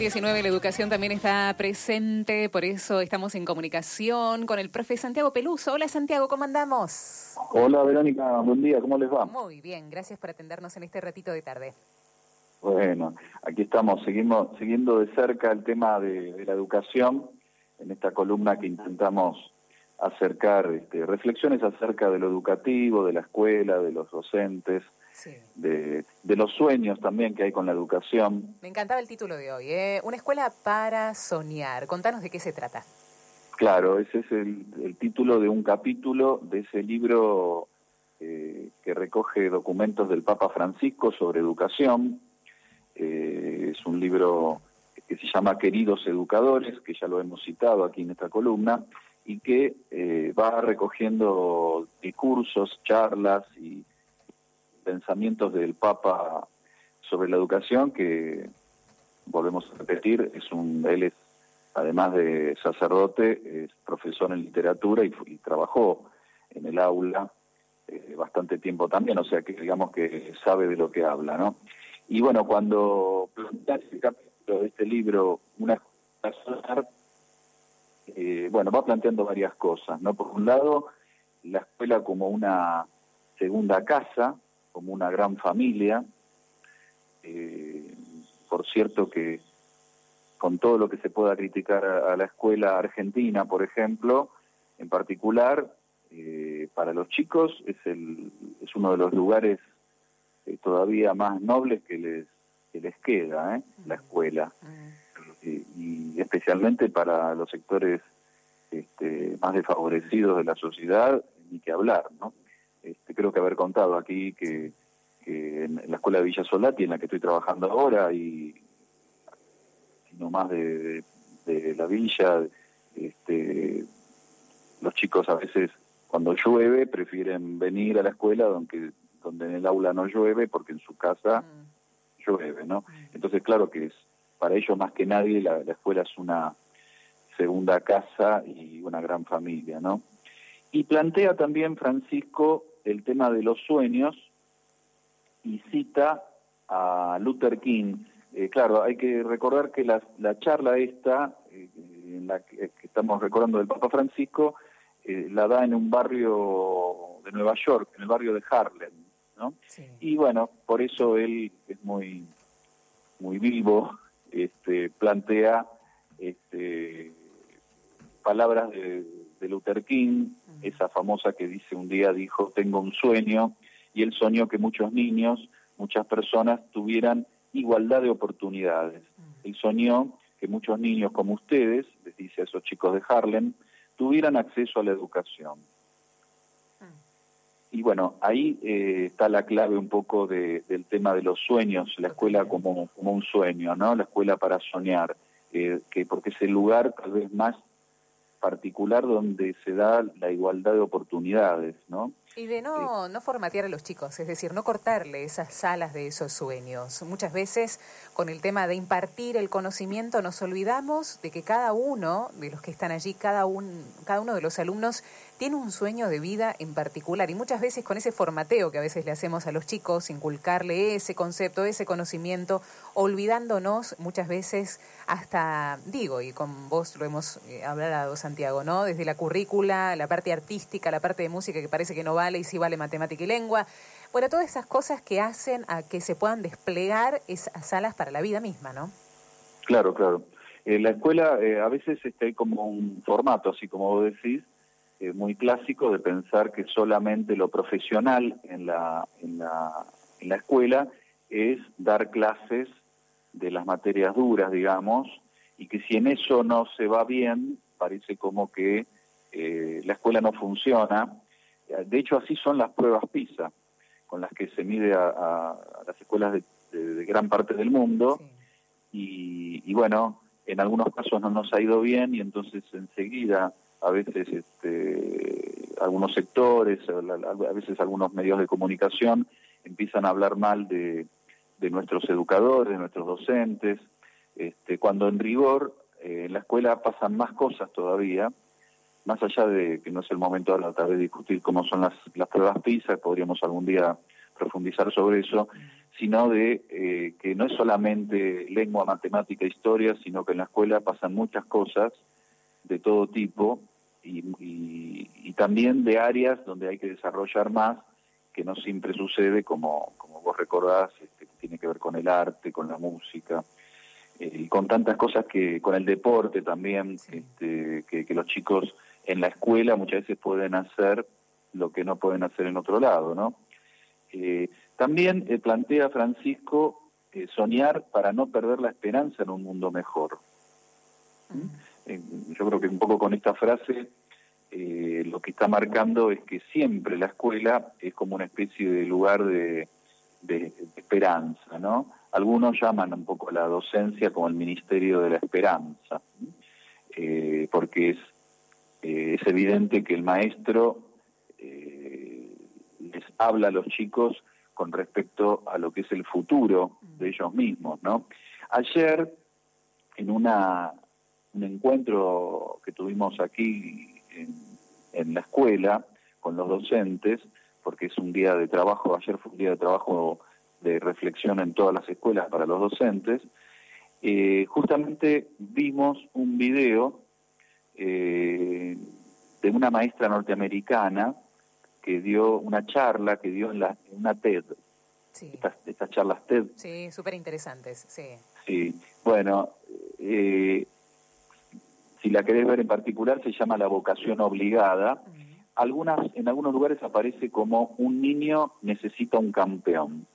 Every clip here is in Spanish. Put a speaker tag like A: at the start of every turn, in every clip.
A: 19, la educación también está presente, por eso estamos en comunicación con el profe Santiago Peluso. Hola Santiago, ¿cómo andamos?
B: Hola Verónica, buen día, ¿cómo les va?
A: Muy bien, gracias por atendernos en este ratito de tarde.
B: Bueno, aquí estamos, seguimos siguiendo de cerca el tema de, la educación en esta columna que intentamos acercar este, reflexiones acerca de lo educativo, de la escuela, de los docentes, de, los sueños también que hay con la educación.
A: Me encantaba el título de hoy, ¿eh? Una escuela para soñar. Contanos de qué se trata.
B: Claro, ese es el, título de un capítulo de ese libro eh, que recoge documentos del Papa Francisco sobre educación. Eh, es un libro que se llama Queridos Educadores, que ya lo hemos citado aquí en esta columna, y que eh, va recogiendo discursos, charlas y pensamientos del Papa sobre la educación que volvemos a repetir es un él es además de sacerdote es profesor en literatura y, trabajó en el aula eh, bastante tiempo también o sea que digamos que sabe de lo que habla no y bueno cuando plantea este capítulo de este libro una bueno va planteando varias cosas no por un lado la escuela como una segunda casa como una gran familia. Eh, por cierto que con todo lo que se pueda criticar a, la escuela argentina, por ejemplo, en particular, eh, para los chicos es, el, es uno de los lugares eh, todavía más nobles que les, que les queda, la escuela. y especialmente para los sectores más desfavorecidos de la sociedad, ni que hablar, ¿no? Este, creo que haber contado aquí que, en la escuela de Villa Solati, en la que estoy trabajando ahora, y no más de, la villa, este, los chicos a veces cuando llueve prefieren venir a la escuela donde, donde en el aula no llueve porque en su casa mm. llueve, ¿no? Mm. Entonces, claro que es para ellos más que nadie la, la escuela es una segunda casa y una gran familia, ¿no? Y plantea también Francisco el tema de los sueños y cita a Luther King. Eh, claro, hay que recordar que la, charla esta, eh, en la que, estamos recordando del Papa Francisco, eh, la da en un barrio de Nueva York, en el barrio de Harlem, ¿no? Y bueno, por eso él es muy, muy vivo, este, plantea este, palabras de, de Luther King, esa famosa que dice un día dijo, tengo un sueño, y él soñó que muchos niños, muchas personas tuvieran igualdad de oportunidades. Él soñó que muchos niños como ustedes, les dice a esos chicos de Harlem, tuvieran acceso a la educación. Y bueno, ahí eh, está la clave un poco de, del tema de los sueños, la escuela como, como un sueño, ¿no? La escuela para soñar, eh, que porque es el lugar tal vez más particular donde se da la igualdad de oportunidades, ¿no?
A: Y de no, no formatear a los chicos, es decir, no cortarle esas alas de esos sueños. Muchas veces con el tema de impartir el conocimiento nos olvidamos de que cada uno de los que están allí, cada, un, cada uno de los alumnos tiene un sueño de vida en particular. Y muchas veces con ese formateo que a veces le hacemos a los chicos, inculcarle ese concepto, ese conocimiento, olvidándonos muchas veces hasta, digo, y con vos lo hemos eh, hablado Santiago, ¿no? Desde la currícula, la parte artística, la parte de música que parece que no va vale y si vale matemática y lengua. Bueno, todas esas cosas que hacen a que se puedan desplegar esas salas para la vida misma, ¿no?
B: Claro, claro. Eh, la escuela eh, a veces está como un formato, así como vos decís, eh, muy clásico de pensar que solamente lo profesional en la, en, la, en la escuela es dar clases de las materias duras, digamos, y que si en eso no se va bien, parece como que la escuela no funciona de hecho, así son las pruebas PISA, con las que se mide a, las escuelas de, gran parte del mundo. Y, bueno, en algunos casos no nos ha ido bien y entonces enseguida a veces este, algunos sectores, a veces algunos medios de comunicación empiezan a hablar mal de, nuestros educadores, de nuestros docentes, este, cuando en rigor eh, en la escuela pasan más cosas todavía más allá de que no es el momento ahora tal vez discutir cómo son las, pruebas PISA, podríamos algún día profundizar sobre eso, sino de eh, que no es solamente lengua, matemática, historia, sino que en la escuela pasan muchas cosas de todo tipo y, también de áreas donde hay que desarrollar más, que no siempre sucede, como, como vos recordás, este, que tiene que ver con el arte, con la música, eh, y con tantas cosas que, con el deporte también, este, que, los chicos en la escuela muchas veces pueden hacer lo que no pueden hacer en otro lado, ¿no? Eh, también eh, plantea Francisco soñar para no perder la esperanza en un mundo mejor. ¿Mm? yo creo que un poco con esta frase lo que está marcando es que siempre la escuela es como una especie de lugar de, esperanza, ¿no? Algunos llaman un poco la docencia como el Ministerio de la Esperanza, eh, porque es, eh, es evidente que el maestro eh, les habla a los chicos con respecto a lo que es el futuro de ellos mismos, ¿no? Ayer, en una, un encuentro que tuvimos aquí en, en la escuela con los docentes, porque es un día de trabajo, ayer fue un día de trabajo de reflexión en todas las escuelas para los docentes, eh, justamente vimos un video eh, de una maestra norteamericana que dio una charla, que dio en, la, una TED. Estas, charlas TED.
A: Sí, súper interesantes, sí.
B: Sí, bueno, eh, si la querés ver en particular, se llama La vocación obligada. Algunas, en algunos lugares aparece como un niño necesita un campeón.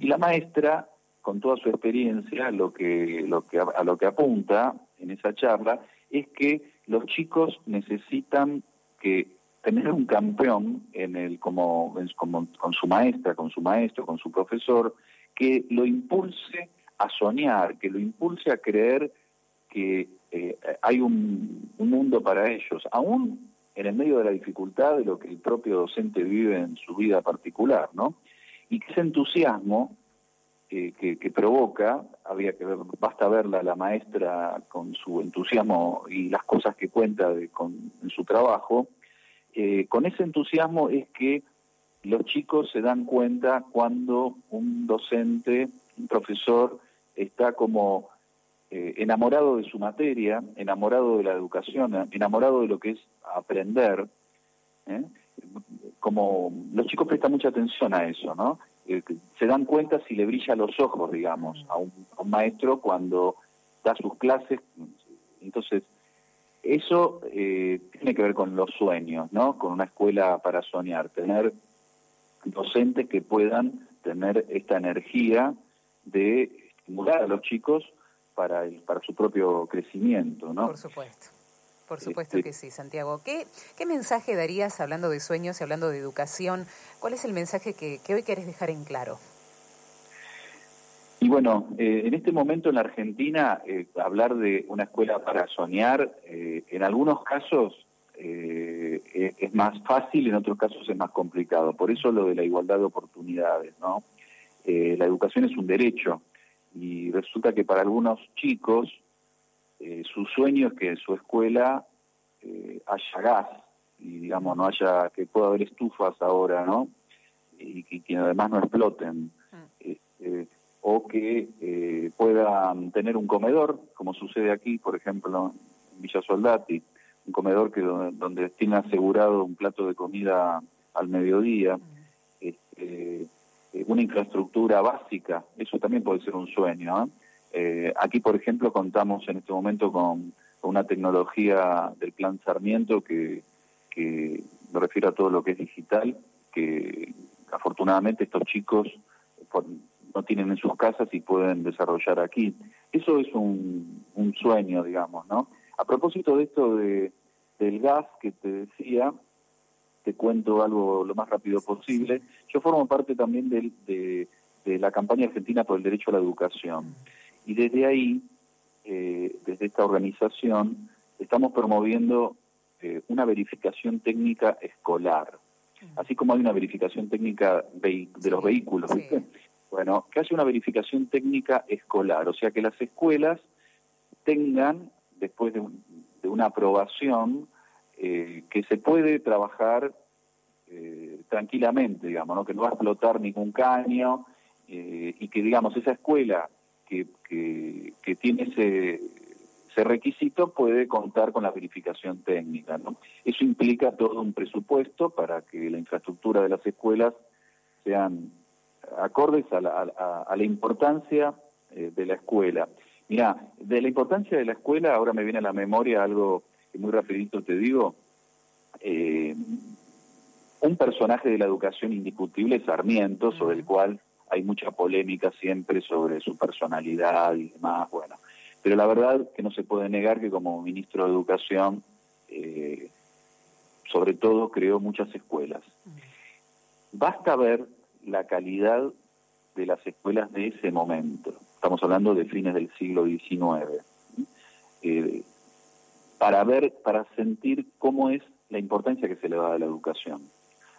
B: Y la maestra, con toda su experiencia, lo que, lo que, a lo que apunta en esa charla es que los chicos necesitan que tener un campeón en el como, como con su maestra, con su maestro, con su profesor, que lo impulse a soñar, que lo impulse a creer que eh, hay un, un, mundo para ellos, aún en el medio de la dificultad de lo que el propio docente vive en su vida particular, ¿no? y ese entusiasmo que, que, provoca, había que ver, basta verla la maestra con su entusiasmo y las cosas que cuenta con, en su trabajo, eh, con ese entusiasmo es que los chicos se dan cuenta cuando un docente, un profesor, está como eh, enamorado de su materia, enamorado de la educación, enamorado de lo que es aprender, ¿eh? como los chicos prestan mucha atención a eso, ¿no? Eh, se dan cuenta si le brilla los ojos, digamos, a un, maestro cuando da sus clases. Entonces, eso tiene que ver con los sueños, ¿no? Con una escuela para soñar, tener docentes que puedan tener esta energía de estimular a los chicos para, el, para su propio crecimiento, ¿no?
A: Por supuesto. Por supuesto que sí, Santiago. ¿Qué, ¿Qué mensaje darías hablando de sueños y hablando de educación? ¿Cuál es el mensaje que, hoy querés dejar en claro?
B: Y bueno, eh, en este momento en la Argentina, eh, hablar de una escuela para soñar, eh, en algunos casos es más fácil, en otros casos es más complicado. Por eso lo de la igualdad de oportunidades, ¿no? la educación es un derecho y resulta que para algunos chicos eh, su sueño es que en su escuela eh, haya gas y digamos no haya que pueda haber estufas ahora no y, que además no exploten mm. este, o que eh, puedan tener un comedor como sucede aquí por ejemplo en Villa Soldati un comedor que donde, tiene asegurado un plato de comida al mediodía mm. este, una infraestructura básica eso también puede ser un sueño ¿eh? Eh, aquí, por ejemplo, contamos en este momento con, una tecnología del Plan Sarmiento que, que me refiero a todo lo que es digital, que afortunadamente estos chicos no tienen en sus casas y pueden desarrollar aquí. Eso es un, sueño, digamos, ¿no? A propósito de esto de, del gas que te decía, te cuento algo lo más rápido posible. Yo formo parte también de, de la campaña argentina por el derecho a la educación. Y desde ahí, eh, desde esta organización, estamos promoviendo eh, una verificación técnica escolar, así como hay una verificación técnica de los vehículos, Bueno, que haya una verificación técnica escolar, o sea, que las escuelas tengan, después de, una aprobación, eh, que se puede trabajar tranquilamente, digamos, ¿no? que no va a explotar ningún caño eh, y que, digamos, esa escuela que, que, tiene ese, requisito puede contar con la verificación técnica. ¿no? Eso implica todo un presupuesto para que la infraestructura de las escuelas sean acordes a la, a, la importancia eh, de la escuela. Mira, de la importancia de la escuela ahora me viene a la memoria algo que muy rapidito te digo. Eh, un personaje de la educación indiscutible es Sarmiento, sobre el cual hay mucha polémica siempre sobre su personalidad y demás, bueno. Pero la verdad que no se puede negar que como ministro de Educación, eh, sobre todo creó muchas escuelas. Basta ver la calidad de las escuelas de ese momento. Estamos hablando de fines del siglo XIX. Eh, para ver, para sentir cómo es la importancia que se le da a la educación.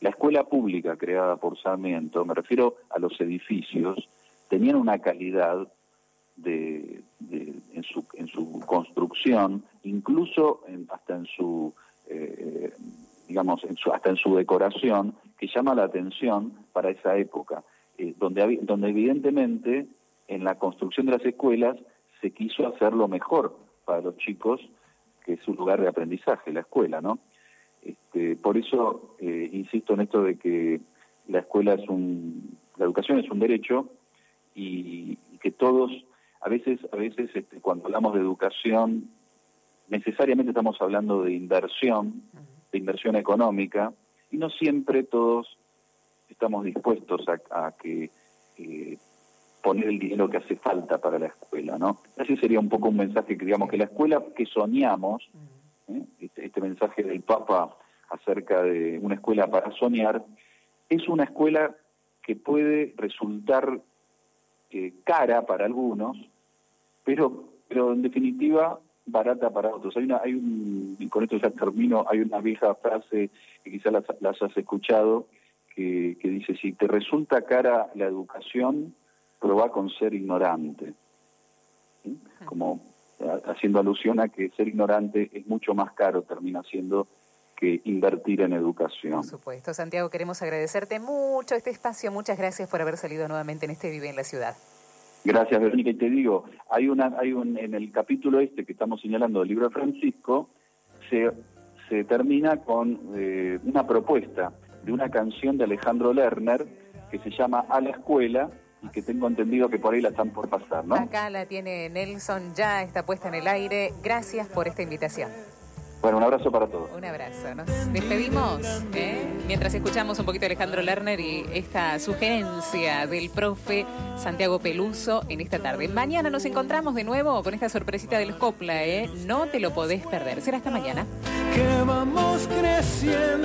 B: La escuela pública creada por Sarmiento, me refiero a los edificios, tenían una calidad de, en, su, en su construcción, incluso hasta en su, eh, digamos, en su, hasta en su decoración, que llama la atención para esa época, eh, donde, donde evidentemente en la construcción de las escuelas se quiso hacer lo mejor para los chicos, que es su lugar de aprendizaje, la escuela, ¿no? Este, por eso eh, insisto en esto de que la escuela es un, la educación es un derecho y, que todos, a veces, a veces este, cuando hablamos de educación, necesariamente estamos hablando de inversión, de inversión económica, y no siempre todos estamos dispuestos a, que eh, poner el dinero que hace falta para la escuela, ¿no? Ese sería un poco un mensaje que digamos que la escuela que soñamos ¿eh? este, este, mensaje del Papa acerca de una escuela para soñar, es una escuela que puede resultar eh, cara para algunos, pero, pero en definitiva barata para otros. Hay una, hay un, y con esto ya termino, hay una vieja frase que quizás las, las has escuchado, que, que, dice, si te resulta cara la educación, prueba con ser ignorante. Como haciendo alusión a que ser ignorante es mucho más caro, termina siendo que invertir en educación.
A: Por supuesto, Santiago, queremos agradecerte mucho este espacio. Muchas gracias por haber salido nuevamente en este Vive en la Ciudad.
B: Gracias, Verónica. Y te digo, hay una, hay un, en el capítulo este que estamos señalando del libro de Francisco, se, se termina con eh, una propuesta de una canción de Alejandro Lerner que se llama A la Escuela, y que tengo entendido que por ahí la están por pasar, ¿no?
A: Acá la tiene Nelson, ya está puesta en el aire. Gracias por esta invitación.
B: Bueno, un abrazo para todos.
A: Un abrazo. Nos despedimos ¿eh? mientras escuchamos un poquito a Alejandro Lerner y esta sugerencia del profe Santiago Peluso en esta tarde. Mañana nos encontramos de nuevo con esta sorpresita del Copla, ¿eh? No te lo podés perder. Será hasta mañana.
C: Que vamos creciendo.